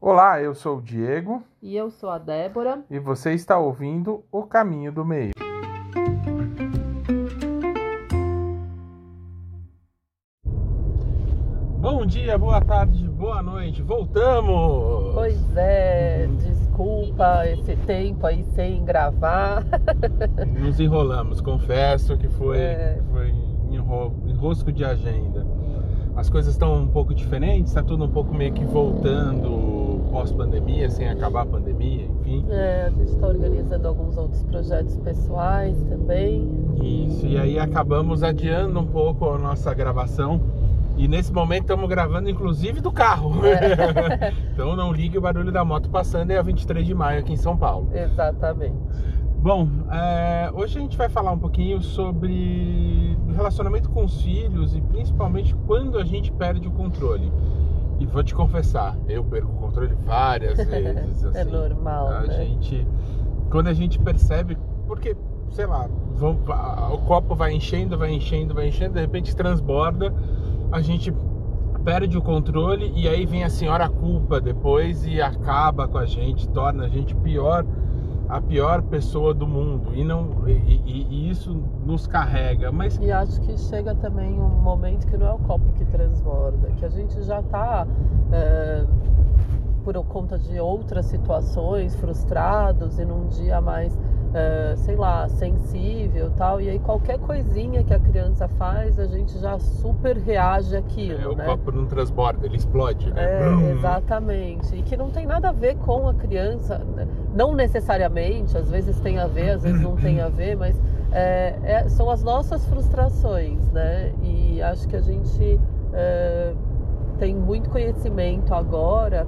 Olá, eu sou o Diego E eu sou a Débora. e você está ouvindo O Caminho do Meio. Bom dia, boa tarde, boa noite, voltamos! Pois é, desculpa esse tempo aí sem gravar. Nos enrolamos, confesso que foi, É. foi enro- enrosco de agenda. As coisas estão um pouco diferentes, está tudo um pouco meio que voltando pós-pandemia, sem acabar a pandemia, enfim. É, a gente está organizando alguns outros projetos pessoais também. Isso, e aí acabamos adiando um pouco a nossa gravação. E nesse momento estamos gravando inclusive do carro. então não ligue o barulho da moto passando, é a 23 de maio aqui em São Paulo. Exatamente. Bom, é, hoje a gente vai falar um pouquinho sobre relacionamento com os filhos e principalmente quando a gente perde o controle. E vou te confessar, eu perco o controle várias vezes. É assim. normal, A né? gente, quando a gente percebe, porque, sei lá, vão- o copo vai enchendo, vai enchendo, vai enchendo, de repente transborda, a gente perde o controle e aí vem a senhora culpa depois e acaba com a gente, torna a gente pior, a pior pessoa do mundo. E não e, e- e isso nos carrega, mas E acho que chega também um momento que não é o copo que transborda, que a gente já está, por conta de outras situações, frustrados e num dia mais, é, sei lá, sensível e tal. E aí qualquer coisinha que a criança faz, a gente já super reage é, àquilo, o né? copo não transborda, ele explode, né? É, Brum. exatamente. E que não tem nada a ver com a criança, né? não necessariamente, às vezes tem a ver, às vezes não tem a ver, mas é, é- são as nossas frustrações, né? E acho que a gente é, tem muito conhecimento agora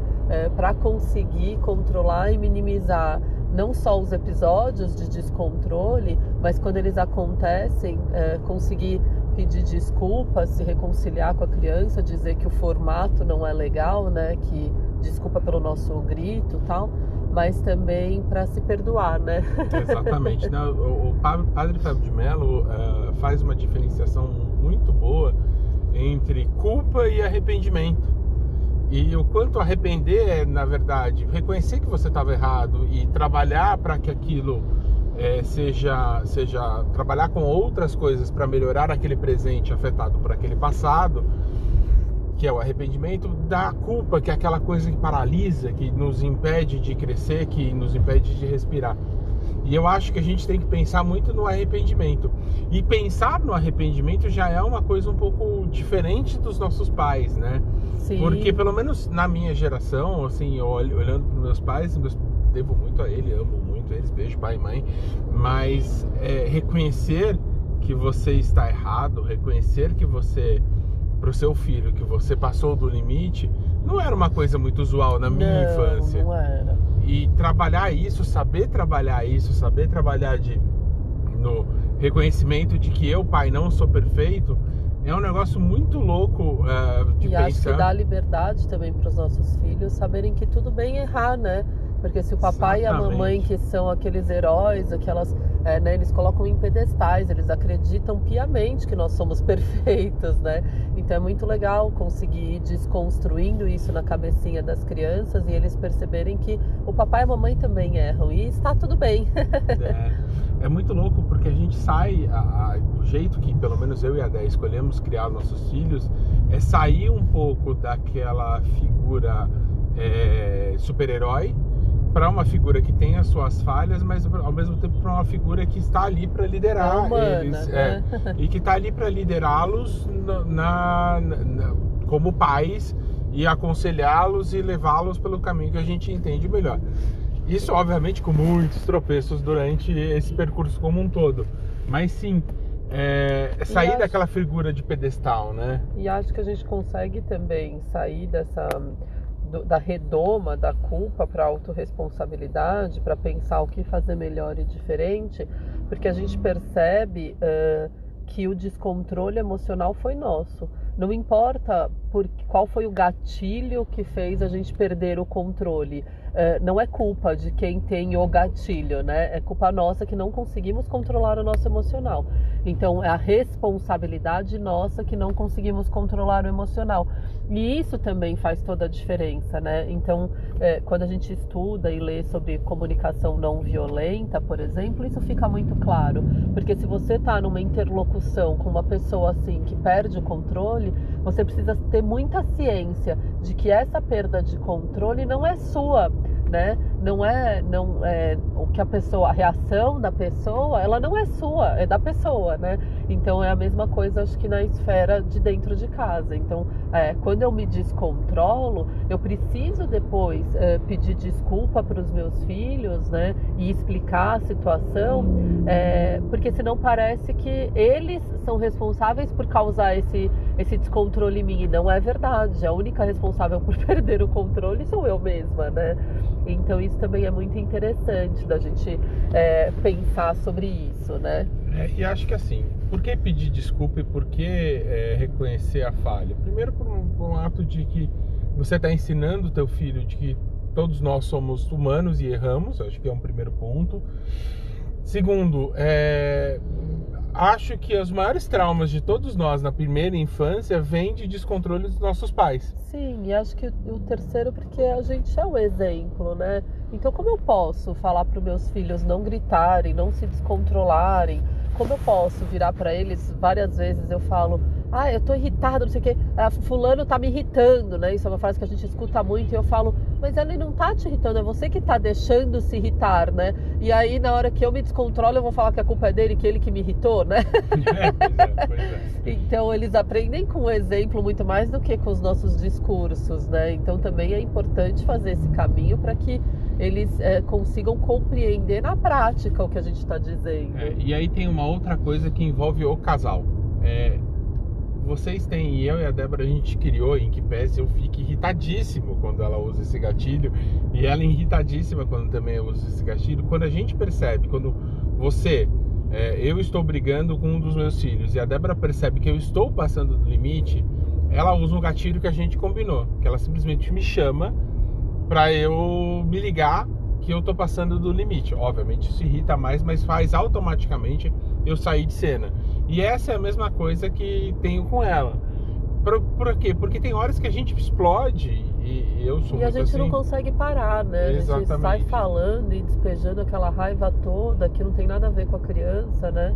para conseguir controlar e minimizar não só os episódios de descontrole, mas quando eles acontecem, é, conseguir pedir desculpas, se reconciliar com a criança, dizer que o formato não é legal, né? Que desculpa pelo nosso grito, tal, mas também para se perdoar, né? Exatamente. né? O, o pa- Padre Fábio de Mello eh, faz uma diferenciação muito boa entre culpa e arrependimento. E o quanto arrepender é, na verdade, reconhecer que você estava errado e trabalhar para que aquilo eh, seja, seja. trabalhar com outras coisas para melhorar aquele presente afetado por aquele passado, que é o arrependimento, da culpa, que é aquela coisa que paralisa, que nos impede de crescer, que nos impede de respirar. E eu acho que a gente tem que pensar muito no arrependimento. E pensar no arrependimento já é uma coisa um pouco diferente dos nossos pais, né? Sim. Porque pelo menos na minha geração, assim, olhando para meus pais, meus- devo muito a ele, amo muito eles, beijo pai e mãe, mas é, reconhecer que você está errado, reconhecer que você, para o seu filho, que você passou do limite, não era uma coisa muito usual na minha não, infância. Não era. E trabalhar isso, saber trabalhar isso, saber trabalhar de, no reconhecimento de que eu, pai, não sou perfeito, é um negócio muito louco eh, de E acho pensar. que dá liberdade também para os nossos filhos saberem que tudo bem errar, né? Porque se o papai e a mamãe, Exatamente. que são aqueles heróis, aquelas, é, né, eles colocam em pedestais, eles acreditam piamente que nós somos perfeitos, né? Então é muito legal conseguir ir desconstruindo isso na cabecinha das crianças e eles perceberem que o papai e a mamãe também erram e está tudo bem. É, é muito louco porque a gente sai, a- a- o jeito que pelo menos eu e a Dé escolhemos criar nossos filhos é sair um pouco daquela figura é, super-herói para uma figura que tem as suas falhas, mas ao mesmo tempo para uma figura que está ali para liderar É humana, eles né? é, e que está ali para liderá-los na, na- na- como pais e aconselhá-los e levá-los pelo caminho que a gente entende melhor. Isso, obviamente, com muitos tropeços durante esse percurso como um todo. Mas sim, é, sair acho- daquela figura de pedestal, né? E acho que a gente consegue também sair dessa do- da redoma da culpa para autorresponsabilidade, para pensar o que fazer melhor e diferente, porque a gente percebe eh, que o descontrole emocional foi nosso. Não importa por, qual foi o gatilho que fez a gente perder o controle. Uh, não é culpa de quem tem o gatilho, né? É culpa nossa que não conseguimos controlar o nosso emocional. Então é a responsabilidade nossa que não conseguimos controlar o emocional. E isso também faz toda a diferença, né? Então, é, quando a gente estuda e lê sobre comunicação não violenta, por exemplo, isso fica muito claro. Porque se você está numa interlocução com uma pessoa assim que perde o controle, você precisa ter muita ciência de que essa perda de controle não é sua né? Não é, não é o que a pessoa, a reação da pessoa, ela não é sua, é da pessoa, né? Então é a mesma coisa, acho que na esfera de dentro de casa. Então, é, quando eu me descontrolo, eu preciso depois é, pedir desculpa para os meus filhos, né? E explicar a situação, é, porque senão parece que eles são responsáveis por causar esse, esse descontrole em mim. E não é verdade. A única responsável por perder o controle sou eu mesma, né? Então isso também é muito interessante da gente é, pensar sobre isso, né? É, e acho que assim, por que pedir desculpa e por que é, reconhecer a falha? Primeiro por um, por um ato de que você está ensinando o teu filho de que todos nós somos humanos e erramos, acho que é um primeiro ponto. Segundo, é, acho que os maiores traumas de todos nós na primeira infância vêm de descontrole dos nossos pais. Sim, e acho que o terceiro porque a gente é o exemplo, né? Então como eu posso falar para os meus filhos não gritarem, não se descontrolarem? Como eu posso virar para eles várias vezes eu falo ah, eu tô irritada, não sei o quê, ah, fulano tá me irritando, né? Isso é uma frase que a gente escuta muito e eu falo, mas ele não tá te irritando, é você que tá deixando se irritar, né? E aí, na hora que eu me descontrolo, eu vou falar que a culpa é dele, que ele que me irritou, né? É, pois é, pois é. Então, eles aprendem com o exemplo muito mais do que com os nossos discursos, né? Então, também é importante fazer esse caminho para que eles é, consigam compreender na prática o que a gente está dizendo. É, e aí tem uma outra coisa que envolve o casal. É, vocês têm, e eu e a Débora, a gente criou em que pese eu fique irritadíssimo quando ela usa esse gatilho, e ela irritadíssima quando também uso esse gatilho. Quando a gente percebe, quando você, é, eu estou brigando com um dos meus filhos, e a Débora percebe que eu estou passando do limite, ela usa um gatilho que a gente combinou, que ela simplesmente me chama para eu me ligar que eu estou passando do limite. Obviamente isso irrita mais, mas faz automaticamente eu sair de cena. E essa é a mesma coisa que tenho com ela. Por, por quê? Porque tem horas que a gente explode e eu sou E a gente assim. não consegue parar, né? Exatamente. A gente sai falando e despejando aquela raiva toda que não tem nada a ver com a criança, né?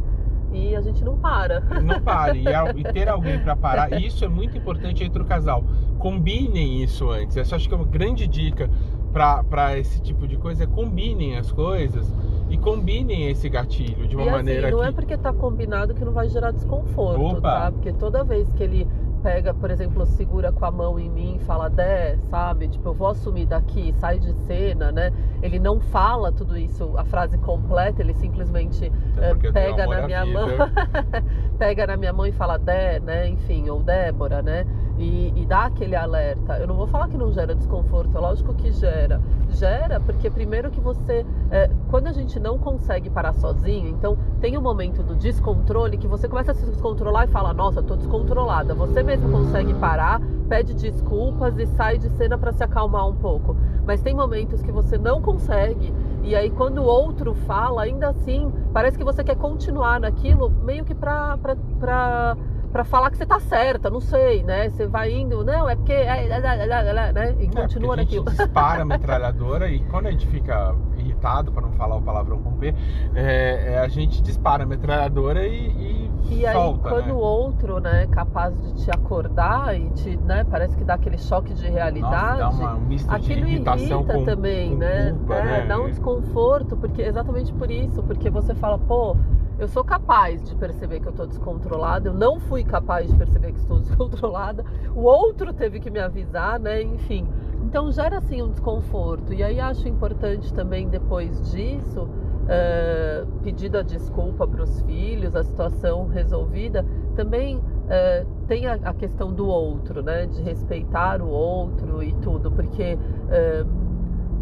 E a gente não para. Não para. E, e ter alguém para parar, isso é muito importante entre o casal. Combinem isso antes. Essa acho que é uma grande dica para esse tipo de coisa. É combinem as coisas e combinem esse gatilho de uma e, assim, maneira não que... é porque tá combinado que não vai gerar desconforto, Opa. tá? Porque toda vez que ele pega, por exemplo, segura com a mão em mim e fala, Dé, sabe? Tipo, eu vou assumir daqui, sai de cena, né? Ele não fala tudo isso, a frase completa, ele simplesmente uh, pega na minha mão, pega na minha mão e fala, Dé, né? Enfim, ou Débora, né? e, e dá aquele alerta. Eu não vou falar que não gera desconforto, é lógico que gera. Gera porque, primeiro, que você. É, quando a gente não consegue parar sozinho, então tem um momento do descontrole que você começa a se descontrolar e fala: Nossa, tô descontrolada. Você mesmo consegue parar, pede desculpas e sai de cena para se acalmar um pouco. Mas tem momentos que você não consegue. E aí, quando o outro fala, ainda assim, parece que você quer continuar naquilo, meio que pra para falar que você tá certa, não sei, né? Você vai indo, não, é porque. É, é, é, né? E continua é, naquilo. A gente dispara a metralhadora e quando a gente fica irritado, para não falar o palavrão com P, é, a gente dispara a metralhadora e, e, e solta, aí, quando né? o outro, né, é capaz de te acordar e te, né, parece que dá aquele choque de realidade. Nossa, dá uma, um misto aquilo de irritação irrita com, também, com né? Culpa, é, né? Dá um desconforto, porque exatamente por isso, porque você fala, pô eu sou capaz de perceber que eu estou descontrolada, eu não fui capaz de perceber que estou descontrolada, o outro teve que me avisar, né? Enfim. Então gera assim um desconforto. E aí acho importante também depois disso, uh, pedido a desculpa para os filhos, a situação resolvida, também uh, tem a, a, questão do outro, né? De respeitar o outro e tudo, porque. Uh,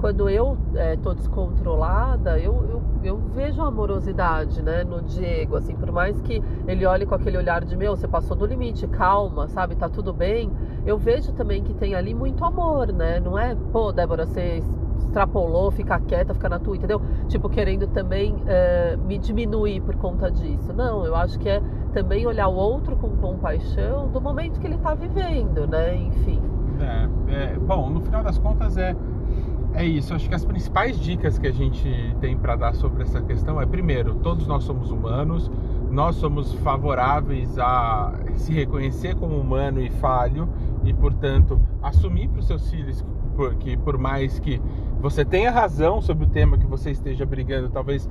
quando eu estou descontrolada, eu, eu, eu, vejo amorosidade, né, no Diego, assim, por mais que ele olhe com aquele olhar de meu, você passou do limite, calma, sabe, tá tudo bem. Eu vejo também que tem ali muito amor, né? Não é, pô, Débora, você extrapolou, fica quieta, fica na tua, entendeu? Tipo, querendo também é, me diminuir por conta disso. Não, eu acho que é também olhar o outro com compaixão do momento que ele está vivendo, né? Enfim. É, é, bom, no final das contas é é isso. Acho que as principais dicas que a gente tem para dar sobre essa questão é primeiro, todos nós somos humanos, nós somos favoráveis a se reconhecer como humano e falho e, portanto, assumir para os seus filhos que por mais que você tenha razão sobre o tema que você esteja brigando, talvez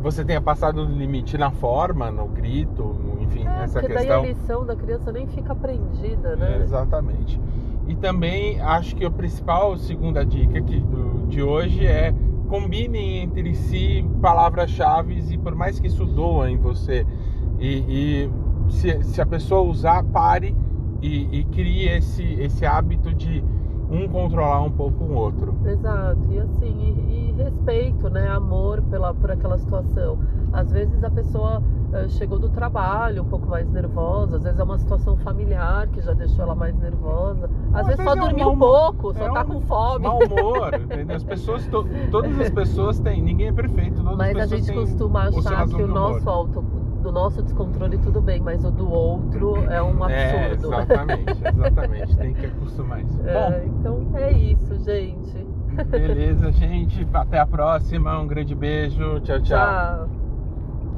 você tenha passado do limite na forma, no grito, enfim, é, essa porque questão. Daí a lição da criança nem fica aprendida, né? É, exatamente. E também acho que a principal segunda dica aqui do, de hoje é combinem entre si palavras-chave e por mais que isso doa em você e, e se, se, a pessoa usar, pare e, e crie esse, esse hábito de um controlar um pouco o outro. Exato, e assim, e, e, respeito, né, amor pela, por aquela situação. Às vezes a pessoa chegou do trabalho um pouco mais nervosa, às vezes é uma situação familiar que já deixou ela mais nervosa, às, vezes, só é dormiu um pouco, só é tá um com fome. Mau humor, entendeu? As pessoas, to, todas as pessoas têm, ninguém é perfeito, Mas a gente costuma achar que o nosso auto do nosso descontrole tudo bem, mas o do outro é um é, absurdo. É, exatamente, exatamente. Tem que acostumar isso. É, Bom, então é isso, gente. Beleza, gente. Até a próxima. Um grande beijo. tchau. tchau. tchau.